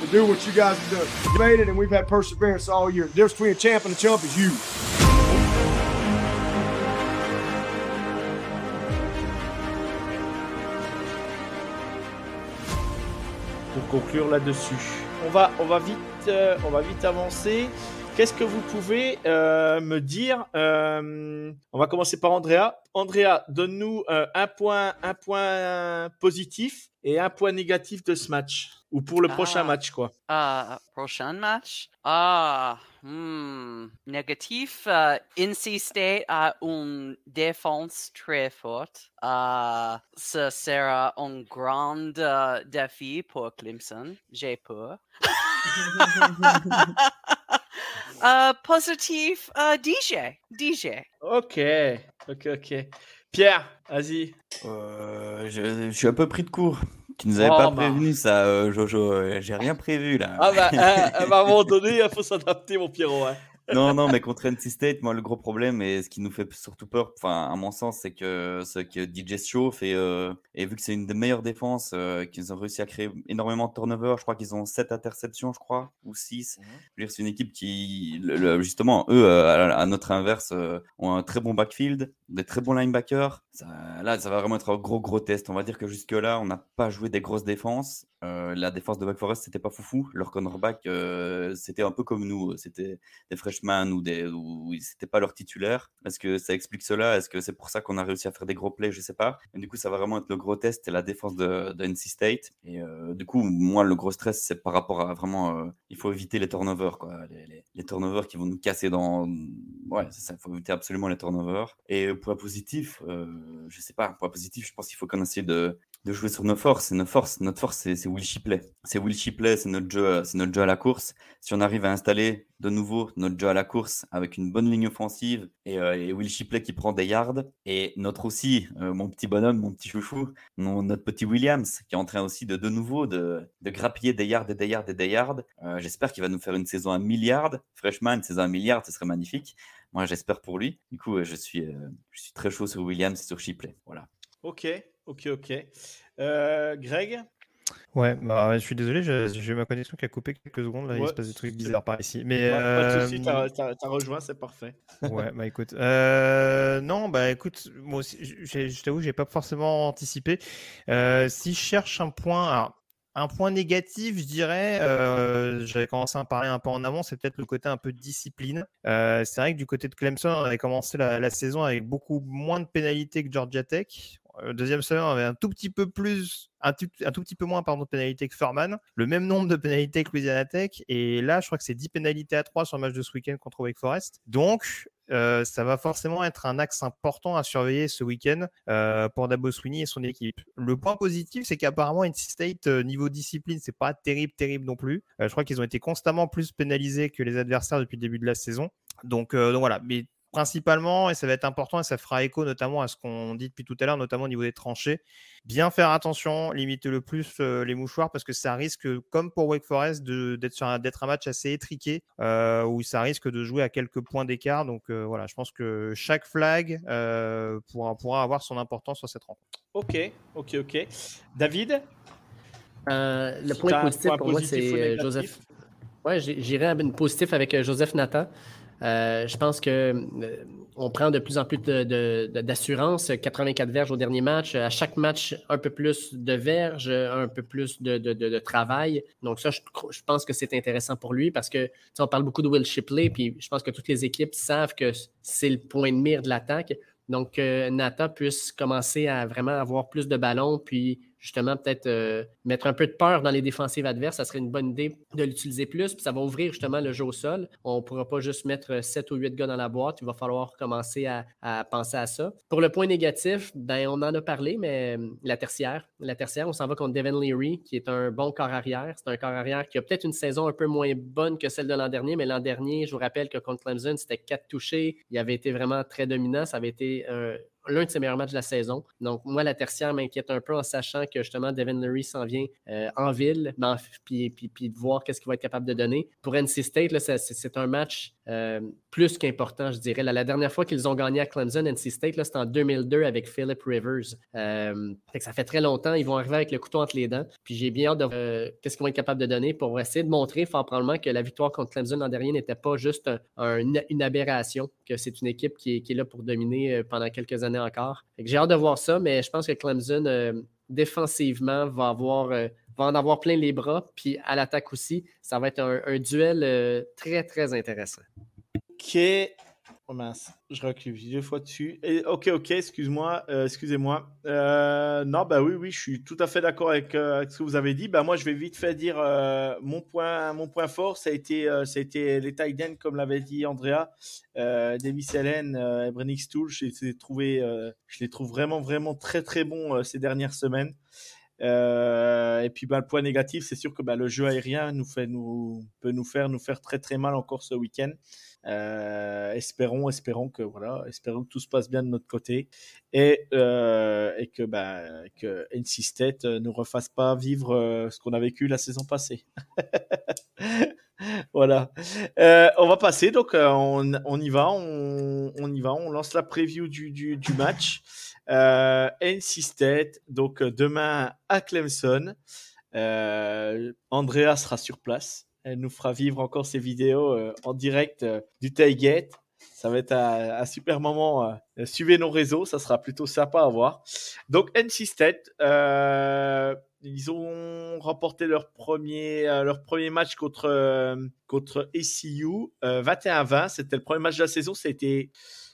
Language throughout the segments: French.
to do what you guys have done. You made it, and we've had perseverance all year. The difference between a champ and a chump is you. Pour conclure là-dessus, on va, on va vite, euh, on va vite avancer. Qu'est-ce que vous pouvez euh, me dire euh, On va commencer par Andrea. Andrea, donne-nous euh, un point, un point positif et un point négatif de ce match ou pour le prochain Ah. match, quoi. Ah, prochain match? Ah, hmm, négatif. euh, NC State a une défense très forte. Ah, ce sera un grand euh, défi pour Clemson. J'ai peur. Euh, positif, euh, DJ. DJ. Ok, ok, ok. Pierre, vas-y. Euh, je, je suis un peu pris de court. Tu nous avais Oh, pas bah. prévenu ça, euh, Jojo. euh, J'ai rien prévu là. Ah bah, à, à un moment donné, il faut s'adapter, mon Pierrot. hein. Non, non, mais contre NC State, moi, le gros problème et ce qui nous fait surtout peur, enfin, à mon sens, c'est que, c'est que DJ chauffe et, euh, et vu que c'est une des meilleures défenses, euh, qu'ils ont réussi à créer énormément de turnovers, je crois qu'ils ont 7 interceptions, je crois, ou 6. Je veux dire, c'est une équipe qui, le- le- justement, eux, euh, à, à notre inverse, euh, ont un très bon backfield, des très bons linebackers. Ça- là, ça va vraiment être un gros, gros test. On va dire que jusque-là, on n'a pas joué des grosses défenses. Euh, la défense de Wake Forest, c'était pas foufou. Leur cornerback, euh, c'était un peu comme nous. C'était des freshmen ou des ou c'était pas leur titulaire. Est-ce que ça explique cela? Est-ce que c'est pour ça qu'on a réussi à faire des gros plays? Je sais pas. Et du coup, ça va vraiment être le gros test, c'est la défense de, NC State. Et euh, du coup, moi, le gros stress, c'est par rapport à vraiment, euh, il faut éviter les turnovers, quoi. Les, turnovers qui vont nous casser dans. Ouais, ça. Il faut éviter absolument les turnovers. Et euh, point positif, euh, je sais pas. Point positif, je pense qu'il faut qu'on essaie de de jouer sur nos forces. Et nos forces, notre force, c'est Will Shipley. C'est Will Shipley, c'est notre jeu, c'est notre jeu à la course. Si on arrive à installer de nouveau notre jeu à la course avec une bonne ligne offensive et, euh, Will Shipley qui prend des yards et notre aussi, euh, mon petit bonhomme, mon petit chouchou, notre petit Williams qui est en train aussi de de nouveau de, de grappiller des yards et des yards et des yards. Euh, j'espère qu'il va nous faire une saison à milliard. Freshman, une saison à milliard, ce serait magnifique. Moi, j'espère pour lui. Du coup, euh, je suis, euh, je suis très chaud sur Williams et sur Shipley. Voilà. Ok, ok, ok. Euh, Greg? Ouais, bah, je suis désolé, j'ai ma connexion qui a coupé quelques secondes. Là, il se passe des trucs bizarres par ici. Mais Pas de euh, t'as rejoint, c'est parfait. Ouais, bah écoute, euh, non, bah écoute, moi aussi, je t'avoue, j'ai pas forcément anticipé. Si je cherche un point, alors, un point négatif, je dirais, euh, j'avais commencé à en parler un peu en amont, c'est peut-être le côté un peu discipline. Euh, c'est vrai que du côté de Clemson, on avait commencé la, la saison avec beaucoup moins de pénalités que Georgia Tech. Deuxième semaine, on avait un tout petit peu plus, un tout, petit peu moins de pénalités que Furman, le même nombre de pénalités que Louisiana Tech, et là, je crois que c'est 10 pénalités à 3 sur le match de ce week-end contre Wake Forest. Donc, euh, ça va forcément être un axe important à surveiller ce week-end euh, pour Dabo Sweeney et son équipe. Le point positif, c'est qu'apparemment NC State euh, niveau discipline, c'est pas terrible, terrible non plus. Je crois qu'ils ont été constamment plus pénalisés que les adversaires depuis le début de la saison. Donc, voilà, principalement, et ça va être important, et ça fera écho notamment à ce qu'on dit depuis tout à l'heure, notamment au niveau des tranchées, bien faire attention, limiter le plus euh, les mouchoirs, parce que ça risque, comme pour Wake Forest, d'être un, match assez étriqué, euh, où ça risque de jouer à quelques points d'écart. Donc euh, voilà, je pense que chaque flag euh, pourra, pourra avoir son importance sur cette rencontre. Ok, ok, ok. David? Euh, le Si point positif point pour moi, c'est? Joseph. Ouais, j'irai à une positif avec Joseph Nata. Euh, je pense que euh, on prend de plus en plus d'assurance. 84 verges au dernier match. À chaque match, un peu plus de verges, un peu plus de, travail. Donc ça, je, pense que c'est intéressant pour lui parce que on parle beaucoup de Will Shipley, puis je pense que toutes les équipes savent que c'est le point de mire de l'attaque. Donc, euh, Nata puisse commencer à vraiment avoir plus de ballons, puis justement peut-être euh, mettre un peu de peur dans les défensives adverses, ça serait une bonne idée de l'utiliser plus. Puis ça va ouvrir justement le jeu au sol. On ne pourra pas juste mettre 7 ou 8 gars dans la boîte. Il va falloir commencer à, penser à ça. Pour le point négatif, ben, on en a parlé, mais la tertiaire. La tertiaire, on s'en va contre Devin Leary, qui est un bon corps arrière. C'est un corps arrière qui a peut-être une saison un peu moins bonne que celle de l'an dernier, mais l'an dernier, je vous rappelle que contre Clemson, c'était quatre touchés. Il avait été vraiment très dominant. Ça avait été l'un de ses meilleurs matchs de la saison. Donc, moi, la tertiaire m'inquiète un peu en sachant que justement, Devin Lurie s'en vient euh, en ville, puis, puis, de voir qu'est-ce qu'il va être capable de donner. Pour NC State, c'est un match euh, plus qu'important, je dirais. la dernière fois qu'ils ont gagné à Clemson, NC State, c'était en 2002 avec Philip Rivers. Euh, ça fait très longtemps. Ils vont arriver avec le couteau entre les dents. Puis j'ai bien hâte de voir qu'est-ce qu'ils vont être capables de donner pour essayer de montrer fort probablement que la victoire contre Clemson l'an dernier n'était pas juste une aberration, que c'est une équipe qui est là pour dominer pendant quelques années encore. J'ai hâte de voir ça, mais je pense que Clemson, euh, défensivement, va, avoir, euh, en avoir plein les bras. Puis à l'attaque aussi, ça va être un, duel euh, très, très intéressant. Oh mince, je recule deux fois dessus. Ok, ok, excuse-moi, euh, excusez-moi. Euh, non, bah oui, oui, je suis tout à fait d'accord avec, euh, ce que vous avez dit. Bah moi, je vais vite fait dire mon point, mon point fort, ça a été, ça a été les tight comme l'avait dit Andrea, Davis Allen, et Brennick Stool. Je les trouvé, je les trouve vraiment, vraiment très, très bons ces dernières semaines. et puis bah, le point négatif, c'est sûr que bah, le jeu aérien nous fait, nous, peut nous faire, nous faire très très mal encore ce week-end. Euh, espérons, espérons que voilà, espérons que tout se passe bien de notre côté et, euh, que bah, que NC State euh, ne refasse pas vivre ce qu'on a vécu la saison passée. voilà. on va passer donc on, on, y va, on, on, y va, on lance la preview du, du, du match. NC State donc demain à Clemson. Andrea sera sur place. Elle nous fera vivre encore ces vidéos euh, en direct euh, du tailgate. Ça va être un, super moment. Euh, suivez nos réseaux, ça sera plutôt sympa à voir. Donc NC State, ils ont remporté leur premier, leur premier match contre, contre ECU, 21-20. C'était le premier match de la saison. C'était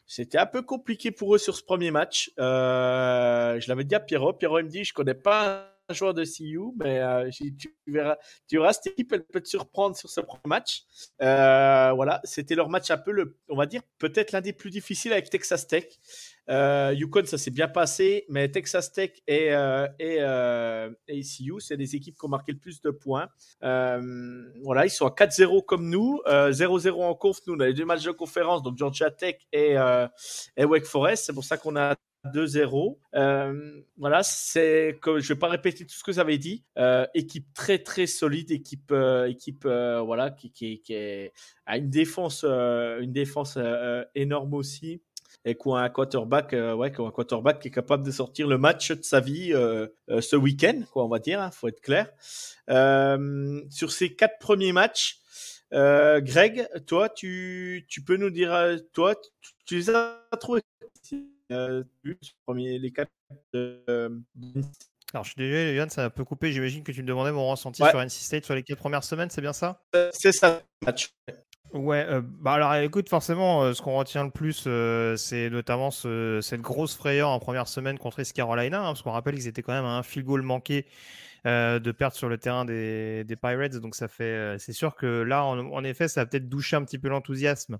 c'était un peu compliqué pour eux sur ce premier match. je l'avais dit à Pierrot. Pierrot me dit, je connais pas joueur de CU, mais euh, tu, verras, tu verras, cette équipe, elle peut te surprendre sur ce premier match. Euh, voilà, c'était leur match un peu, le, on va dire, peut-être l'un des plus difficiles avec Texas Tech. Euh, Yukon, ça s'est bien passé, mais Texas Tech et, et, et CU, c'est des équipes qui ont marqué le plus de points. voilà, ils sont à 4-0 comme nous, 0-0 en conf. Nous, on a les deux matchs de conférence, donc Georgia Tech et, et Wake Forest. C'est pour ça qu'on a 2-0. Euh, voilà, c'est que je vais pas répéter tout ce que j'avais dit. Euh, équipe très très solide, équipe euh, équipe voilà qui, a une défense une défense énorme aussi et qui a un quarterback ouais qui un quarterback qui est capable de sortir le match de sa vie ce week-end quoi on va dire, hein, faut être clair. sur ces quatre premiers matchs. Greg, toi, tu, tu peux nous dire, toi, tu, tu les as trouvés? Euh, les quatre. Euh, Alors, je suis désolé, Yann, ça a un peu coupé. J'imagine que tu me demandais mon ressenti sur NC State sur les quatre premières semaines, c'est bien ça? Euh, C'est ça, match. Ouais, bah alors écoute, forcément, ce qu'on retient le plus, c'est notamment cette grosse frayeur en première semaine contre East Carolina, hein, parce qu'on rappelle qu'ils étaient quand même à un field goal manqué de perdre sur le terrain des, Pirates, donc ça fait, c'est sûr que là, en, effet, ça a peut-être douché un petit peu l'enthousiasme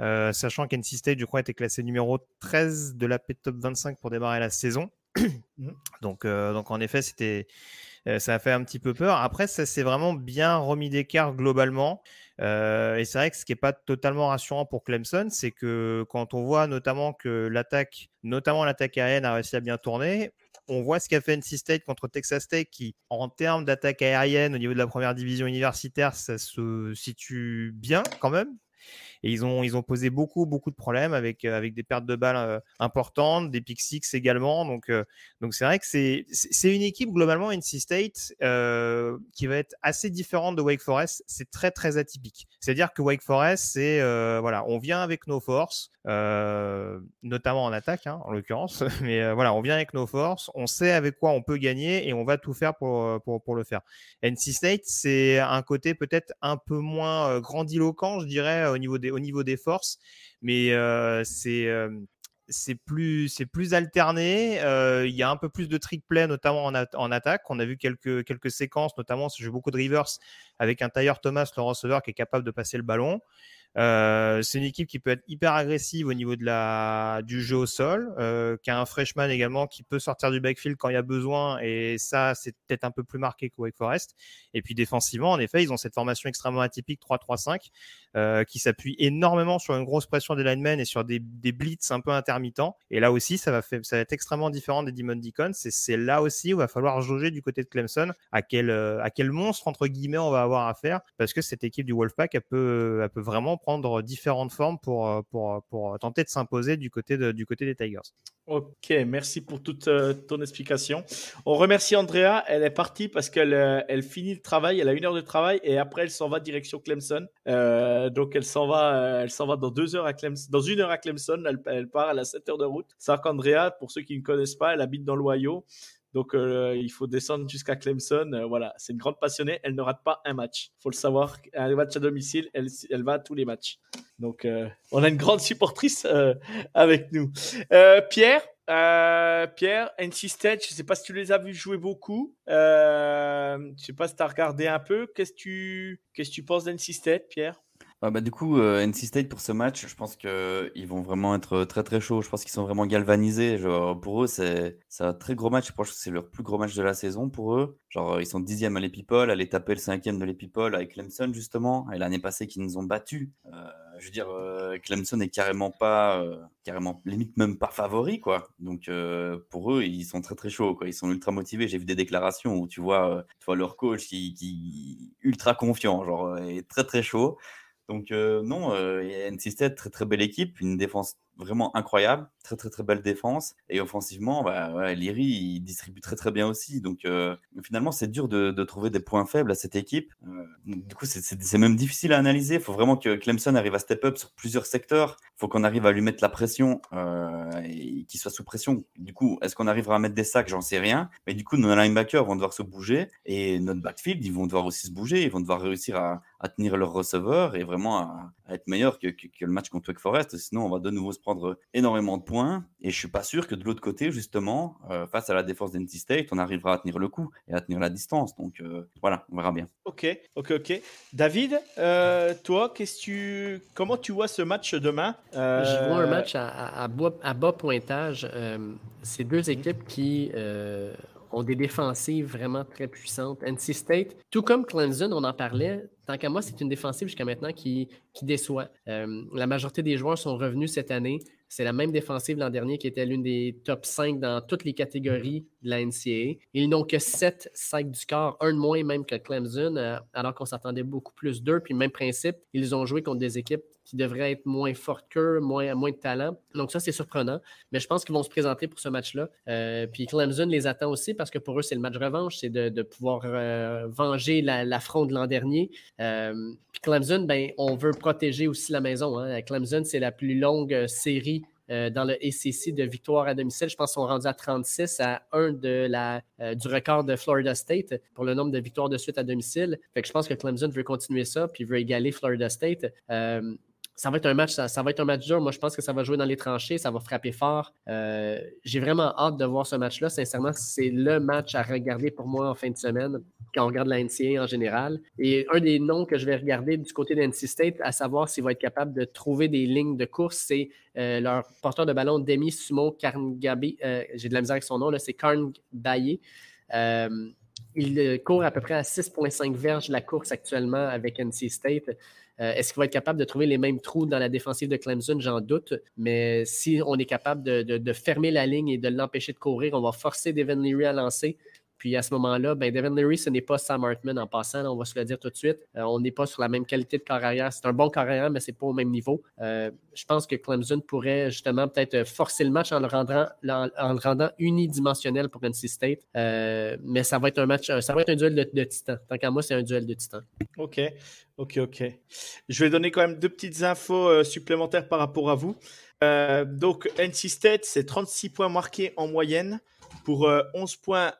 euh, sachant qu'NC State, je crois, était classé numéro 13 de la P Top 25 pour démarrer la saison. Mmh. donc, euh, donc, en effet, c'était, euh, ça a fait un petit peu peur. Après, ça s'est vraiment bien remis d'écart globalement. et c'est vrai que ce qui n'est pas totalement rassurant pour Clemson, c'est que quand on voit notamment que l'attaque, notamment l'attaque aérienne, a réussi à bien tourner, on voit ce qu'a fait NC State contre Texas Tech, qui, en termes d'attaque aérienne au niveau de la première division universitaire, ça se situe bien quand même. Et ils ont, posé beaucoup, beaucoup de problèmes avec, euh, des pertes de balles euh, importantes, des pick six également. Donc, euh, c'est vrai que c'est, une équipe globalement, NC State, qui va être assez différente de Wake Forest. C'est très, très atypique. C'est-à-dire que Wake Forest, on vient avec nos forces, notamment en attaque, hein, en l'occurrence. Mais voilà, on vient avec nos forces, on sait avec quoi on peut gagner et on va tout faire pour, pour, pour le faire. NC State, c'est un côté peut-être un peu moins grandiloquent, je dirais, au niveau des, au niveau des forces, mais c'est c'est plus, c'est plus alterné. Euh, il y a un peu plus de trick play, notamment en, attaque. On a vu quelques, quelques séquences, notamment j'ai beaucoup de rivers avec un Tyler Thomas, le receveur, qui est capable de passer le ballon. Euh, c'est une équipe qui peut être hyper agressive au niveau de la, du jeu au sol, euh, qui a un freshman également qui peut sortir du backfield quand il y a besoin, et ça, c'est peut-être un peu plus marqué que Wake Forest. Et puis défensivement, en effet, ils ont cette formation extrêmement atypique 3-3-5, euh, qui s'appuie énormément sur une grosse pression des linemen et sur des, des blitz un peu intermittents. Et là aussi, ça va, faire, ça va être extrêmement différent des Demon Deacons. C'est là aussi où il va falloir jauger du côté de Clemson à quel, euh, à quel monstre, entre guillemets, on va avoir affaire, parce que cette équipe du Wolfpack, elle peut, elle peut vraiment prendre différentes formes pour, euh, pour, pour tenter de s'imposer du, côté du côté des Tigers. Ok, merci pour toute euh, ton explication. On remercie Andrea. Elle est partie parce qu'elle euh, elle finit le travail. Elle a une heure de travail et après elle s'en va direction Clemson. donc elle s'en va, elle s'en va dans deux heures à Clemson, dans une heure à Clemson. Elle, part, elle a sept heures de route. C'est qu'Andrea, pour ceux qui ne connaissent pas, elle habite dans l'Ohio. Donc, euh, il faut descendre jusqu'à Clemson. Euh, voilà, c'est une grande passionnée. Elle ne rate pas un match. Faut le savoir. Un match à domicile, elle, elle va à tous les matchs. Donc, euh, on a une grande supportrice avec nous. Pierre, Pierre, NC State, je ne sais pas si tu les as vus jouer beaucoup. je ne sais pas si tu as regardé un peu. Qu'est-ce que tu, qu'est-ce que tu penses d'NC State, Pierre? Bah, du coup, euh, NC State pour ce match, je pense qu'ils vont vraiment être très très chauds. Je pense qu'ils sont vraiment galvanisés. Genre, pour eux, c'est un très gros match. Je pense que c'est leur plus gros match de la saison pour eux. Genre, ils sont dixième à l'Epipole, aller taper le cinquième de l'Epipole avec Clemson justement. Et l'année passée, qu'ils nous ont battus. Euh, je veux dire, euh, Clemson est carrément pas, carrément limite même pas favori quoi. Donc pour eux, ils sont très très chauds. Ils sont ultra motivés. J'ai vu des déclarations où tu vois, tu vois leur coach qui, qui ultra confiant, genre, est très très chaud. Donc euh, non, euh, NC State, très très belle équipe, une défense vraiment incroyable, très très très belle défense. Et offensivement, bah, Liri, il distribue très très bien aussi. Donc euh, finalement, c'est dur de, trouver des points faibles à cette équipe. Euh, du coup, c'est même difficile à analyser. Il faut vraiment que Clemson arrive à step up sur plusieurs secteurs. Il faut qu'on arrive à lui mettre la pression euh, et qu'il soit sous pression. Du coup, est-ce qu'on arrivera à mettre des sacs? J'en sais rien. Mais du coup, nos linebackers vont devoir se bouger et notre backfield, ils vont devoir aussi se bouger. Ils vont devoir réussir à, à tenir leur receveur et vraiment à, à être meilleur que, que, que, le match contre Wake Forest. Sinon, on va de nouveau se prendre énormément de points. Et je suis pas sûr que de l'autre côté, justement, euh, face à la défense d'NC State, on arrivera à tenir le coup et à tenir la distance. Donc euh, voilà, on verra bien. Ok, ok, ok. David, euh, toi, qu'est-ce tu, comment tu vois ce match demain? Je vois un match à, à, à bas pointage. C'est deux équipes qui ont des défensives vraiment très puissantes. NC State, tout comme Clemson, on en parlait, tant qu'à moi, c'est une défensive jusqu'à maintenant qui, qui déçoit. la majorité des joueurs sont revenus cette année. C'est la même défensive l'an dernier qui était l'une des top 5 dans toutes les catégories de la NCAA. Ils n'ont que 7 sacs du corps, un de moins même que Clemson, euh, alors qu'on s'attendait beaucoup plus d'eux. Puis même principe, ils ont joué contre des équipes qui devraient être moins fortes qu'eux, moins, moins de talent. Donc ça, c'est surprenant. Mais je pense qu'ils vont se présenter pour ce match-là. Euh, puis Clemson les attend aussi parce que pour eux, c'est le match revanche, c'est de, pouvoir euh, venger l'affront de l'an dernier. puis Clemson, ben, on veut protéger aussi la maison. Hein. Clemson, c'est la plus longue série euh, dans le ACC de victoire à domicile. Je pense qu'ils sont rendus à 36 à 1 de la, euh, du record de Florida State pour le nombre de victoires de suite à domicile. Fait que je pense que Clemson veut continuer ça puis veut égaler Florida State. Euh, ça va être un match, ça, va être un match dur. Moi, je pense que ça va jouer dans les tranchées, ça va frapper fort. Euh, j'ai vraiment hâte de voir ce match-là. Sincèrement, c'est le match à regarder pour moi en fin de semaine quand on regarde la NCA en général. Et un des noms que je vais regarder du côté de NC State, à savoir s'il va être capable de trouver des lignes de course, c'est euh, leur porteur de ballon Demi Sumo Karngabi. Euh, j'ai de la misère avec son nom, c'est Karn Baye. Il court à peu près à 6,5 verges la course actuellement avec NC State. Euh, est-ce qu'il va être capable de trouver les mêmes trous dans la défensive de Clemson? J'en doute. Mais si on est capable de, fermer la ligne et de l'empêcher de courir, on va forcer Devin Leary à lancer. Puis à ce moment-là, ben Devin Leary, ce n'est pas Sam Hartman en passant, on va se le dire tout de suite. Euh, on n'est pas sur la même qualité de carrière. C'est un bon carrière, mais ce n'est pas au même niveau. Euh, je pense que Clemson pourrait justement peut-être forcer le match en le rendant, en, le rendant unidimensionnel pour NC State. mais ça va être un match, ça va être un duel de, de titans. Tant qu'à moi, c'est un duel de titans. OK. Ok, ok. Je vais donner quand même deux petites infos euh, supplémentaires par rapport à vous. Euh, donc, NC State, c'est 36 points marqués en moyenne pour 11 euh, points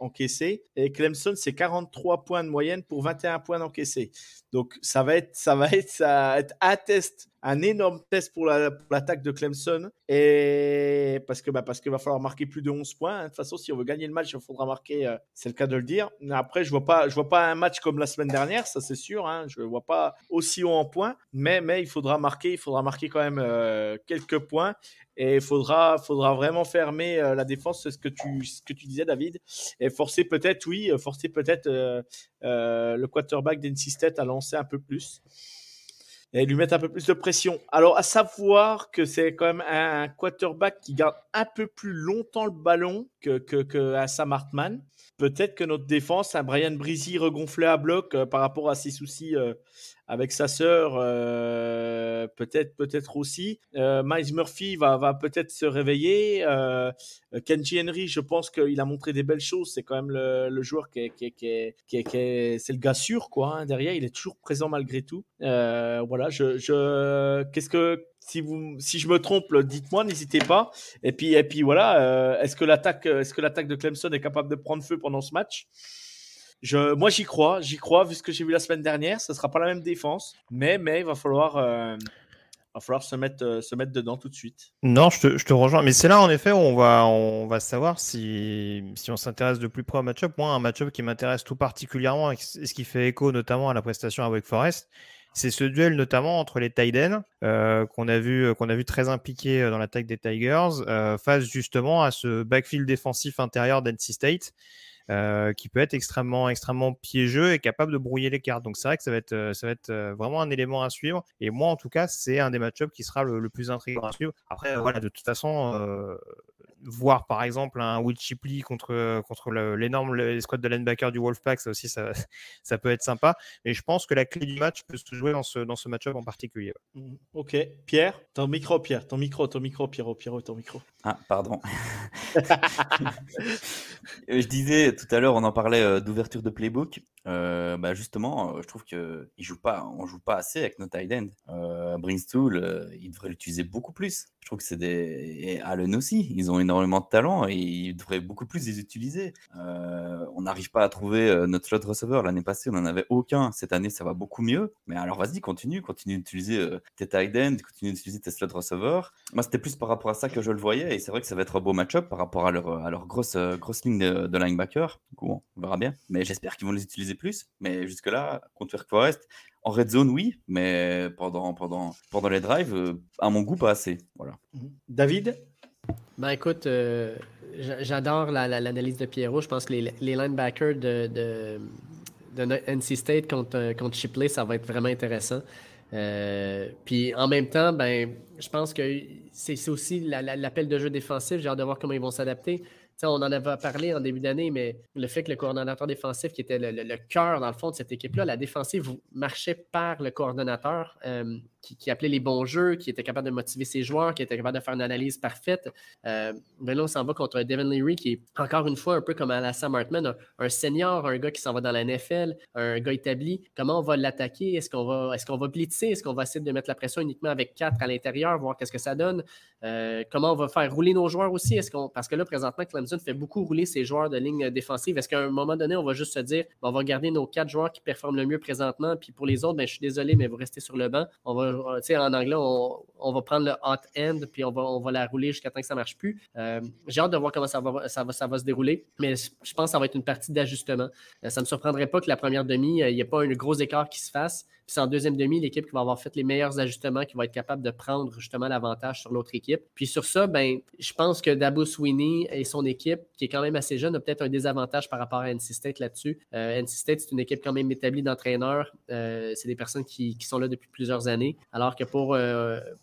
encaissés. Et Clemson, c'est 43 points de moyenne pour 21 points encaissés. Donc, ça va être, ça va être, ça va être à test un énorme test pour la- pour l'attaque de Clemson. Et parce que bah, parce qu'il va falloir marquer plus de 11 points. hein. De toute façon, si on veut gagner le match, il faudra marquer. euh, c'est le cas de le dire. Après, je vois pas, je vois pas un match comme la semaine dernière, ça c'est sûr. Hein. Je vois pas aussi haut en points, mais mais il faudra marquer, il faudra marquer quand même euh, quelques points. Et il faudra, faudra vraiment fermer euh, la défense, c'est ce que tu, ce que tu disais, David. Et forcer peut-être, oui, forcer peut-être le quarterback d'NC State à lancer un peu plus et lui mettre un peu plus de pression. Alors, à savoir que c'est quand même un quarterback qui garde un peu plus longtemps le ballon que, Sam Hartman. Peut-être que notre défense, un Brian Breezy regonflé à bloc euh, par rapport à ses soucis euh, avec sa sœur, euh, peut-être peut-être aussi. Euh, Miles Murphy va, va peut-être se réveiller. Euh, Kenji Henry, je pense qu'il a montré des belles choses. C'est quand même le, joueur qui est, qui est- qui est- c'est le gars sûr quoi. hein. Derrière, il est toujours présent malgré tout. Voilà, je, je qu'est-ce que si vous si je me trompe, dites-moi, n'hésitez pas. Et puis et puis voilà, est-ce que l'attaque est-ce que l'attaque de Clemson est capable de prendre feu pendant ce match? Je, moi, j'y crois, j'y crois, vu ce que j'ai vu la semaine dernière. Ce sera pas la même défense, mais, mais il va falloir, euh, va falloir se mettre, euh, se mettre dedans tout de suite. Non, je te, rejoins. Mais c'est là, en effet, où on va, on va savoir si, si on s'intéresse de plus près au match-up. Moi, un match-up qui m'intéresse tout particulièrement et ce qui fait écho notamment à la prestation à Wake Forest, c'est ce duel notamment entre les Tiden euh, qu'on a vu a vu très impliqué dans l'attaque des Tigers face justement à ce backfield défensif intérieur d'NC State euh, qui peut être extrêmement extrêmement piégeux et capable de brouiller les cartes. Donc c'est vrai que ça va être euh, euh, vraiment un élément à suivre. Et moi en tout cas c'est un des match-ups qui sera le, plus intriguant à suivre. Après voilà de toute façon voir par exemple un Will Shipley contre contre le- l'énorme squad de linebacker du Wolfpack ça aussi ça, ça peut être sympa. Mais je pense que la clé du match peut se jouer dans ce dans ce match-up en particulier. Mhm. Ok, Pierre, ton micro, Pierre, ton micro, ton micro, Pierrot, Pierrot, ton micro. Ah, pardon. Euh, je disais tout à l'heure, on en parlait euh, d'ouverture de playbook. Euh, bah justement, euh, je trouve que il joue pas, on joue pas assez avec nos tight ends. Euh, Brinstool, euh, il devrait l'utiliser beaucoup plus. Je trouve que c'est des et Allen aussi. Ils ont de talent et ils devraient beaucoup plus les utiliser. Euh, on n'arrive pas à trouver euh, notre slot receiver. L'année passée, on n'en avait aucun. Cette année, ça va beaucoup mieux. Mais alors, vas-y, continue, continue d'utiliser euh, tes tight ends, continue d'utiliser tes slot receivers. Moi, c'était plus par rapport à ça que je le voyais. Et c'est vrai que ça va être un beau match-up par rapport à leur, à grosse, ligne de, linebacker. Du coup, on verra bien. Mais j'espère qu'ils vont les utiliser plus. Mais jusque-là, contre Wake Forest, en red zone, oui. Mais pendant, pendant, pendant les drives, à mon goût, pas assez. Voilà. Mhm. David? Ben écoute, euh, j'a- j'adore la- la- l'analyse de Pierrot. Je pense que les, les linebackers de, de, de NC State contre, euh, contre Shipley, ça va être vraiment intéressant. Euh, puis en même temps, ben, je pense que c'est aussi la- la- l'appel de jeu défensif. J'ai hâte de voir comment ils vont s'adapter. On en avait parlé en début d'année, mais le fait que le coordonnateur défensif, qui était le, cœur, dans le fond, de cette équipe-là, la défensive marchait par le coordonnateur euh, qui, appelait les bons jeux, qui était capable de motiver ses joueurs, qui était capable de faire une analyse parfaite. Euh, ben là, on s'en va contre Devin Leary qui est encore une fois un peu comme à la Sam Hartman, un, senior, un gars qui s'en va dans la NFL, un gars établi. Comment on va l'attaquer? Est-ce qu'on va, est-ce qu'on va blitzer? Est-ce qu'on va essayer de mettre la pression uniquement avec quatre à l'intérieur, voir qu'est-ce que ça donne? Euh, comment on va faire rouler nos joueurs aussi? Est-ce qu'on, parce que là, présentement, Clemson fait beaucoup rouler ses joueurs de ligne défensive. Est-ce qu'à un moment donné, on va juste se dire, on va garder nos quatre joueurs qui performent le mieux présentement, puis pour les autres, ben, je suis désolé, mais vous restez sur le banc. On va, euh, en anglais, on, on va prendre le hot end, puis on va, on va la rouler jusqu'à temps que ça marche plus. Euh, j'ai hâte de voir comment ça va, ça, va, ça va se dérouler, mais je pense que ça va être une partie d'ajustement. Euh, ça ne me surprendrait pas que la première demi, euh, il n'y ait pas un gros écart qui se fasse. Puis c'est en deuxième demi, l'équipe qui va avoir fait les meilleurs ajustements, qui va être capable de prendre justement l'avantage sur l'autre équipe. Puis sur ça, ben, je pense que Dabo Sweeney et son équipe, qui est quand même assez jeune, a peut-être un désavantage par rapport à NC State là-dessus. NC State, c'est une équipe quand même établie d'entraîneurs. C'est des personnes qui, qui sont là depuis plusieurs années. Alors que pour,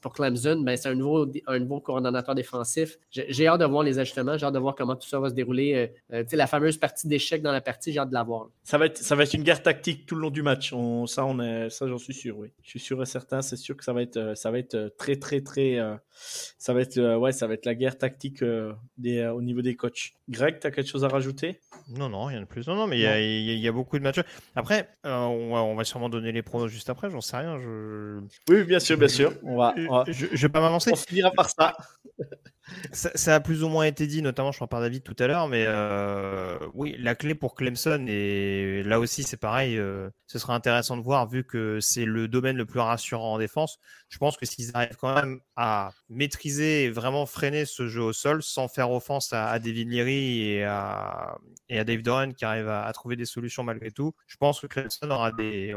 pour Clemson, ben, c'est un nouveau, un nouveau coordonnateur défensif. J'ai hâte de voir les ajustements, j'ai hâte de voir comment tout ça va se dérouler. Euh, euh, tu sais, la fameuse partie d'échec dans la partie, j'ai hâte de la voir. ça va, être, ça va être une guerre tactique tout le long du match. On, ça, on est, ça, j'en suis sûr, oui. Je suis sûr et certain, c'est sûr que ça va être, euh, ça va être euh, très, très, très. euh, ça va être, euh, ouais, ça va être la guerre tactique euh, des, euh, au niveau des coachs. Greg, tu as quelque chose à rajouter? Non, non, rien de plus. Non, non, mais il y, a- il y a- il y a beaucoup de matchs. Après, euh, on, va, on va sûrement donner les pronos juste après, j'en sais rien. Je, Oui, bien sûr, bien sûr. On va, on, va- je, je vais pas m'avancer. on finira par ça. Ça, ça a plus ou moins été dit, notamment, je crois par David tout à l'heure, mais euh, oui, la clé pour Clemson, et là aussi c'est pareil, euh, ce sera intéressant de voir, vu que c'est le domaine le plus rassurant en défense. Je pense que s'ils arrivent quand même à maîtriser et vraiment freiner ce jeu au sol, sans faire offense à, à David Leary et à, et à Dave Doran qui arrivent à, à trouver des solutions malgré tout, je pense que Clemson aura des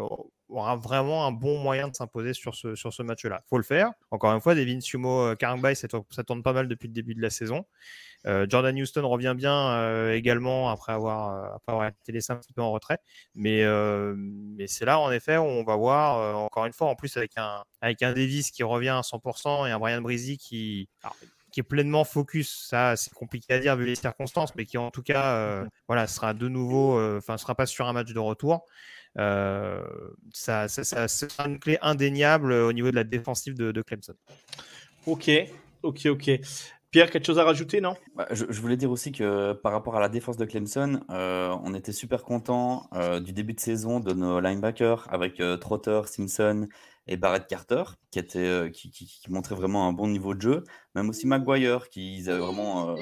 aura vraiment un bon moyen de s'imposer sur ce, sur ce match-là. faut le faire. Encore une fois, Devin Sumo, Karangbai, ça, ça tourne pas mal depuis le début de la saison. Euh, Jordan Houston revient bien euh, également après avoir, euh, après avoir été laissé un petit peu en retrait. Mais, euh, mais c'est là, en effet, où on va voir, euh, encore une fois, en plus avec un, avec un Davis qui revient à 100% et un Brian Breezy qui... Alors, qui est pleinement focus, ça c'est compliqué à dire vu les circonstances, mais qui en tout cas, euh, voilà, sera de nouveau, enfin, sera pas sur un match de retour. Euh, ça, ça, ça, sera une clé indéniable au niveau de la défensive de, de Clemson. Ok, ok, ok. Pierre, quelque chose à rajouter, non? Bah, je, je, voulais dire aussi que par rapport à la défense de Clemson, euh, on était super content euh, du début de saison de nos linebackers avec euh, Trotter, Simpson et Barrett Carter, qui, était, euh, qui, qui, qui, montrait vraiment un bon niveau de jeu. Même aussi Maguire, qui avait vraiment, euh,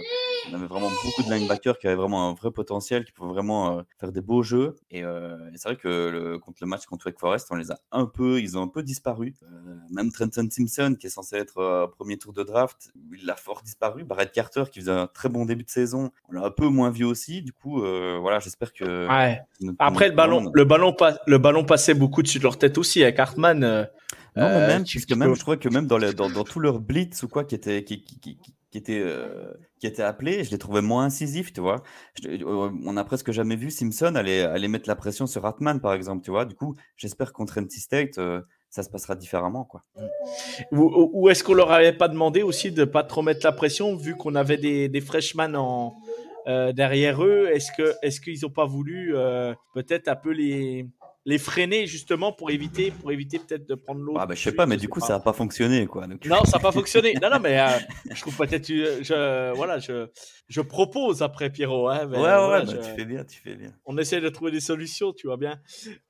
on avait vraiment beaucoup de linebackers qui avaient vraiment un vrai potentiel, qui pouvaient vraiment euh, faire des beaux jeux. Et, euh, et c'est vrai que le, contre le match contre Wake Forest, on les a un peu, ils ont un peu disparu. Euh, même Trenton Simpson, qui est censé être euh, premier tour de draft, il a fort disparu. Barrett Carter, qui faisait un très bon début de saison, on l'a un peu moins vu aussi. Du coup, euh, voilà, j'espère que. Ouais. Après, le ballon, le ballon, le ballon passait beaucoup dessus de leur tête aussi avec Hartman. Euh, non, mais même, puisque même, je crois que même dans, les, dans, dans tout leur blitz ou quoi qui était, qui, qui, qui, qui était, euh, qui était appelé, je les trouvais moins incisifs, tu vois. Je, on a presque jamais vu Simpson aller, aller mettre la pression sur Hartman, par exemple, tu vois. Du coup, j'espère contre NC State, euh, ça se passera différemment, quoi. Ou, ou est-ce qu'on leur avait pas demandé aussi de pas trop mettre la pression, vu qu'on avait des, des freshmen en, euh, derrière eux? Est-ce que, est-ce qu'ils ont pas voulu euh, peut-être un peu les les freiner justement pour éviter pour éviter peut-être de prendre l'autre. Ah bah, je sais pas, mais du coup pas. ça a pas fonctionné quoi. Donc... Non, ça a pas fonctionné. Non non mais euh, je trouve peut-être je voilà je je propose après Pierrot. Hein, mais, ouais ouais, voilà, bah, je... tu fais bien tu fais bien. On essaie de trouver des solutions, tu vois bien.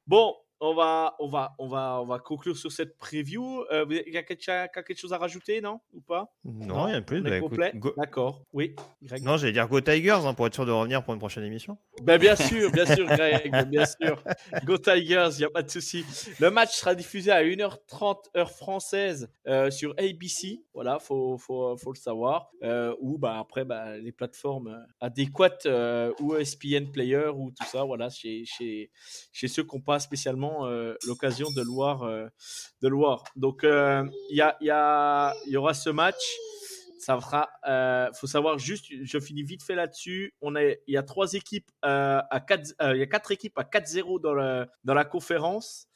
Bon, on va, on va, on va, on va conclure sur cette preview. Il euh, y a quelque, quelque, chose à rajouter, non? Ou pas? Non, il y a plus. Bah, complet? Go... D'accord. Oui. Greg. Non, j'allais dire Go Tigers hein, pour être sûr de revenir pour une prochaine émission. Ben bien sûr, bien sûr, Greg, bien sûr. Go Tigers, il n'y a pas de souci. Le match sera diffusé à 1h30 heure française euh, sur ABC. Voilà, faut, faut, faut le savoir. Euh, ou bah après, bah, les plateformes adéquates euh, ou ESPN Player ou tout ça. Voilà, chez, chez, chez ceux qui n'ont pas spécialement euh, l'occasion de le voir. Euh, de le voir. Donc, il euh, y, a, y, a, y aura ce match. Ça fera. faut savoir juste, je finis vite fait là-dessus. On est, il y a trois équipes à 4 Il y a quatre équipes à 4-0 dans, dans la conférence.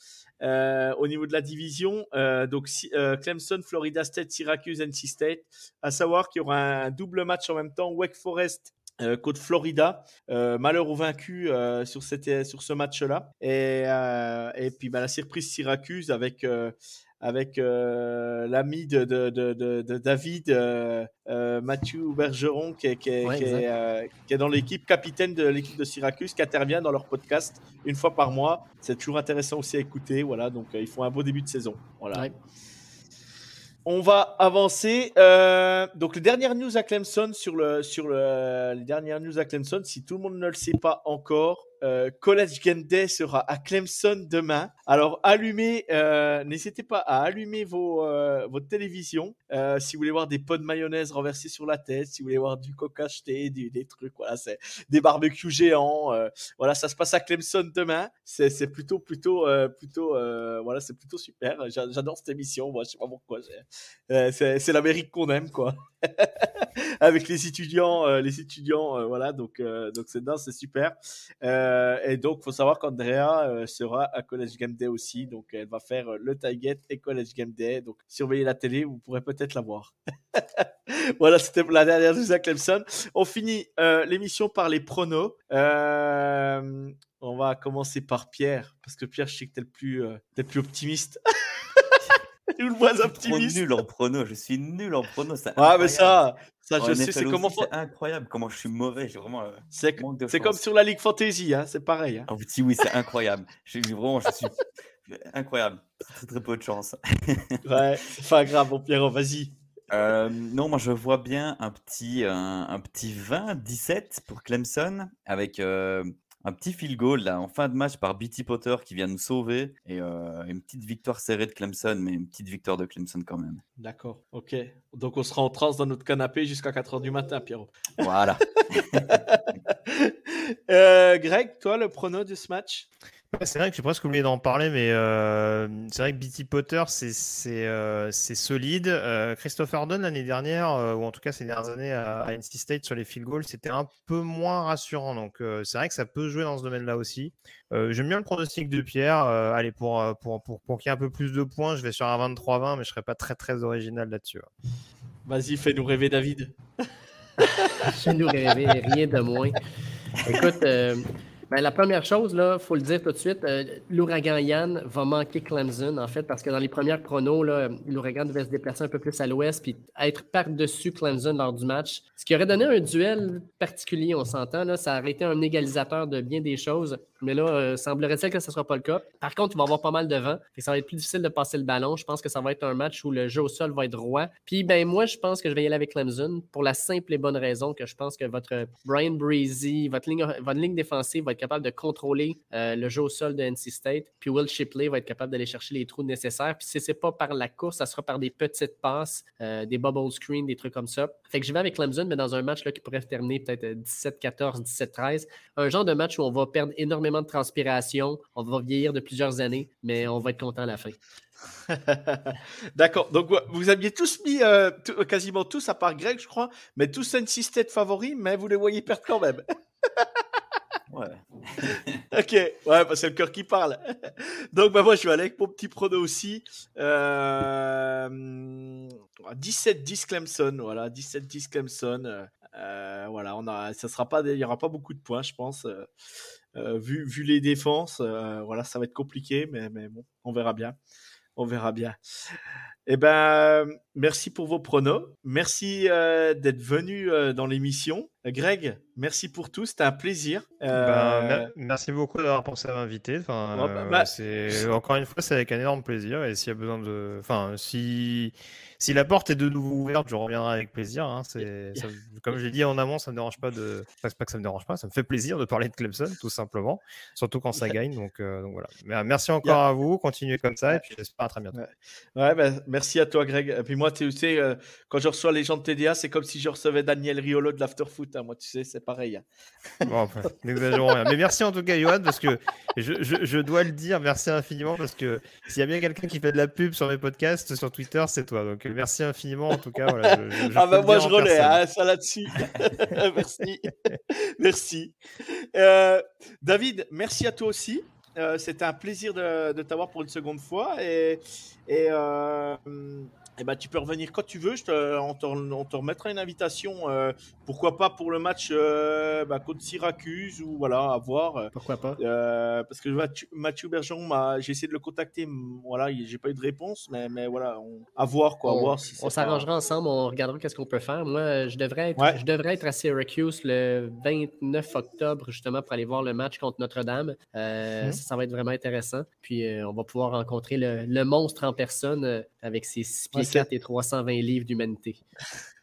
Euh, au niveau de la division. Euh, donc euh, Clemson, Florida State, Syracuse, NC State. À savoir qu'il y aura un double match en même temps. Wake Forest euh, côte Florida, euh, malheur au vaincu euh, sur, cette, sur ce match-là. Et, et puis bah, la surprise Syracuse avec, avec l'ami de, de, de, de, David, Mathieu Bergeron, qui est, qui est, ouais, qui est, qui est dans l'équipe, capitaine de l'équipe de Syracuse, qui intervient dans leur podcast une fois par mois. C'est toujours intéressant aussi à écouter. Voilà, donc ils font un beau début de saison. Voilà. Ouais. On va avancer. Euh, donc, les dernières news à Clemson sur le sur le les dernières news à Clemson. Si tout le monde ne le sait pas encore, euh, College Game sera à Clemson demain. Alors allumez, euh, n'hésitez pas à allumer vos, euh, votre télévision euh, si vous voulez voir des pots de mayonnaise renversés sur la tête, si vous voulez voir du coca acheté, des, des trucs, voilà, c'est des barbecues géants. Voilà, ça se passe à Clemson demain. C'est, c'est plutôt, plutôt, plutôt, voilà, c'est plutôt super. J'adore cette émission. Moi, je sais pas pourquoi. c'est, c'est l'Amérique qu'on aime, quoi. Avec les étudiants, les étudiants, voilà. Donc, donc c'est c'est super. Euh, et donc, faut savoir qu'Andrea euh, sera à College Game Day aussi. Donc, elle va faire euh, le Target et College Game Day. Donc, surveillez la télé, vous pourrez peut-être la voir. voilà, c'était la dernière news à Clemson. On finit euh, l'émission par les pronos. Euh, on va commencer par Pierre, parce que Pierre, je sais que t'es le plus, t'es le plus optimiste. Je le vois optimiste. nul en prono, je suis nul en prono. Ah, mais ça, ça je sais, c'est comment. C'est incroyable comment je suis mauvais. J'ai vraiment. C'est comme sur la Ligue Fantasy, hein, c'est pareil. Hein. Oh, si, oui, c'est incroyable. je, vraiment, je suis incroyable. Très, très peu de chance. ouais, c'est pas grave, bon, Pierrot, vas-y. Euh, non, moi je vois bien un petit, un, un petit 20-17 pour Clemson avec euh, un petit field goal là, en fin de match par BT Potter qui vient nous sauver et euh, une petite victoire serrée de Clemson, mais une petite victoire de Clemson quand même. D'accord, ok. Donc on sera en transe dans notre canapé jusqu'à 4h du matin, Pierrot. Voilà. Euh, Greg, toi, le prono de ce match? C'est vrai que j'ai presque oublié d'en parler, mais euh, c'est vrai que BT Potter, c'est euh, solide. Euh, Christopher Dunn, l'année dernière, euh, ou en tout cas ces dernières années à, à NC State sur les field goals, c'était un peu moins rassurant. Donc euh, c'est vrai que ça peut jouer dans ce domaine-là aussi. Euh, J'aime bien le pronostic de Pierre. Euh, allez, pour, pour, pour, pour qu'il y ait un peu plus de points, je vais sur un 23-20, mais je serai pas très très original là-dessus. ouais. Vas-y, fais-nous rêver, David. Je nous rêver, rien de moins. Écoute, ben, la première chose, il faut le dire tout de suite, euh, l'ouragan Yann va manquer Clemson, en fait, parce que dans les premières pronos, l'ouragan devait se déplacer un peu plus à l'ouest puis être par-dessus Clemson lors du match. Ce qui aurait donné un duel particulier, on s'entend. Ça aurait été un égalisateur de bien des choses. Mais là, euh, semblerait-il que ce ne sera pas le cas. Par contre, il va avoir pas mal de vent. Et ça va être plus difficile de passer le ballon. Je pense que ça va être un match où le jeu au sol va être roi. Puis, ben, moi, je pense que je vais y aller avec Clemson pour la simple et bonne raison que je pense que votre Brian Breezy, votre ligne, votre ligne défensive va être capable de contrôler euh, le jeu au sol de NC State. Puis Will Shipley va être capable d'aller chercher les trous nécessaires. Puis si ce n'est pas par la course, ça sera par des petites passes, euh, des bubble screens, des trucs comme ça. Fait que je vais avec Clemson, mais dans un match là, qui pourrait terminer peut-être 17-14, 17-13. Un genre de match où on va perdre énormément de transpiration, on va vieillir de plusieurs années, mais on va être content à la fin. D'accord. Donc vous aviez tous mis, euh, tout- quasiment tous, à part Greg, je crois, mais tous NC State favoris, mais vous les voyez perdre quand même. Ouais. ok, ouais, bah, c'est le cœur qui parle. Donc, bah, moi, je vais aller avec mon petit prono aussi. Euh, 17-10 Clemson, voilà, 17-10 Clemson. euh, euh, voilà, on a, ça sera pas, il y aura pas beaucoup de points, je pense. Euh, vu, vu les défenses, euh, voilà, ça va être compliqué, mais, mais bon, on verra bien. On verra bien. Eh ben, merci pour vos pronos. Merci euh, d'être venu euh, dans l'émission. Greg, merci pour tout. C'était un plaisir. Ben, Euh, mer- merci beaucoup d'avoir pensé à m'inviter. Enfin, bah, euh, bah, c'est encore une fois, c'est avec un énorme plaisir. Et s'il y a besoin de, enfin, si si la porte est de nouveau ouverte, je reviendrai avec plaisir. hein. C'est, ça- comme je l'ai dit en amont, ça me dérange pas de, enfin, pas que ça me dérange pas, ça me fait plaisir de parler de Clemson, tout simplement. Surtout quand ça gagne. Donc, euh, donc voilà. Mais, merci encore à vous. Continuez comme ça. Et puis j'espère à très bientôt. Ouais, ben, merci à toi, Greg. Et puis moi, tu sais, euh, quand je reçois les gens de TDA, c'est comme si je recevais Daniel Riolo de l'Afterfoot. Hein. Moi, tu sais, c'est pareil. hein. Bon, enfin, n'exagérons rien. Mais merci en tout cas, Johan, parce que je, je- je dois le dire, merci infiniment, parce que s'il y a bien quelqu'un qui fait de la pub sur mes podcasts, sur Twitter, c'est toi. Donc merci infiniment, en tout cas. Voilà, je, ah ben le moi, je relais, hein, ça là-dessus. merci. merci. Euh, David, merci à toi aussi. Euh, C'était un plaisir de, de t'avoir pour une seconde fois. Et, et, euh, et ben, tu peux revenir quand tu veux. Je te, on, te, on te remettra une invitation. euh, pourquoi pas pour le match euh, bah, contre Syracuse ou voilà, à voir. Pourquoi pas? Euh, parce que Mathieu, Mathieu Bergeron, m'a- j'ai essayé de le contacter, voilà, il- j'ai pas eu de réponse, mais, mais voilà, on, à voir quoi, à on, voir si on pas- s'arrangera ensemble, on regardera qu'est-ce qu'on peut faire. Moi, je devrais, être, Ouais. je devrais être à Syracuse le 29 octobre, justement, pour aller voir le match contre Notre-Dame. Euh, Mhm. Ça, va être vraiment intéressant. Puis, euh, on va pouvoir rencontrer le, le monstre en personne euh, avec ses 6 pieds Ouais, c'est- 4 et 320 livres d'humanité.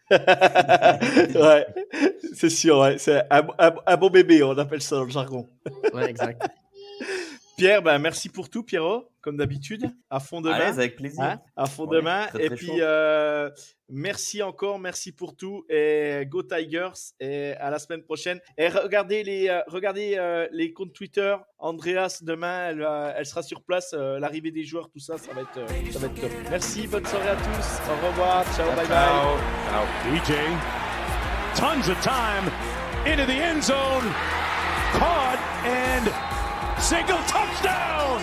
ouais, c'est sûr, ouais, c'est un, un- un bon bébé, on appelle ça dans le jargon. Ouais, exact. Pierre, ben, merci pour tout, Pierrot, comme d'habitude, à fond de main. avec plaisir. Hein, à fond de Ouais, main. très, et puis, euh, merci encore, merci pour tout. Et Go Tigers. Et à la semaine prochaine. Et regardez les, euh, regardez, euh, les comptes Twitter. Andreas, demain, elle, elle sera sur place. euh, L'arrivée des joueurs, tout ça, ça va être, ça va être top. Merci, bonne soirée à tous. Au revoir. Ciao, bye bye. DJ, tons of time into the end zone, caught and single touchdown,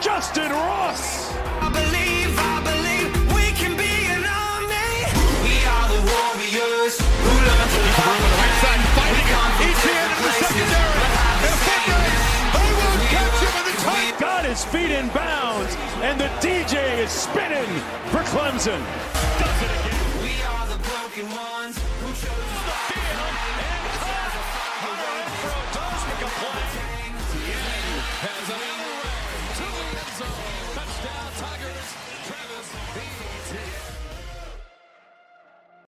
Justin Ross. I believe, I believe we can be an army. We are the warriors who learn to love. the right side, fighting it. Come from Etienne different in the secondary. but the And a foot same. race. They will catch him in the tight. Got his feet in bounds, and the DJ is spinning for Clemson. Does it again. We are the broken ones who chose to stop. Hunter Renfro does make a play. Has a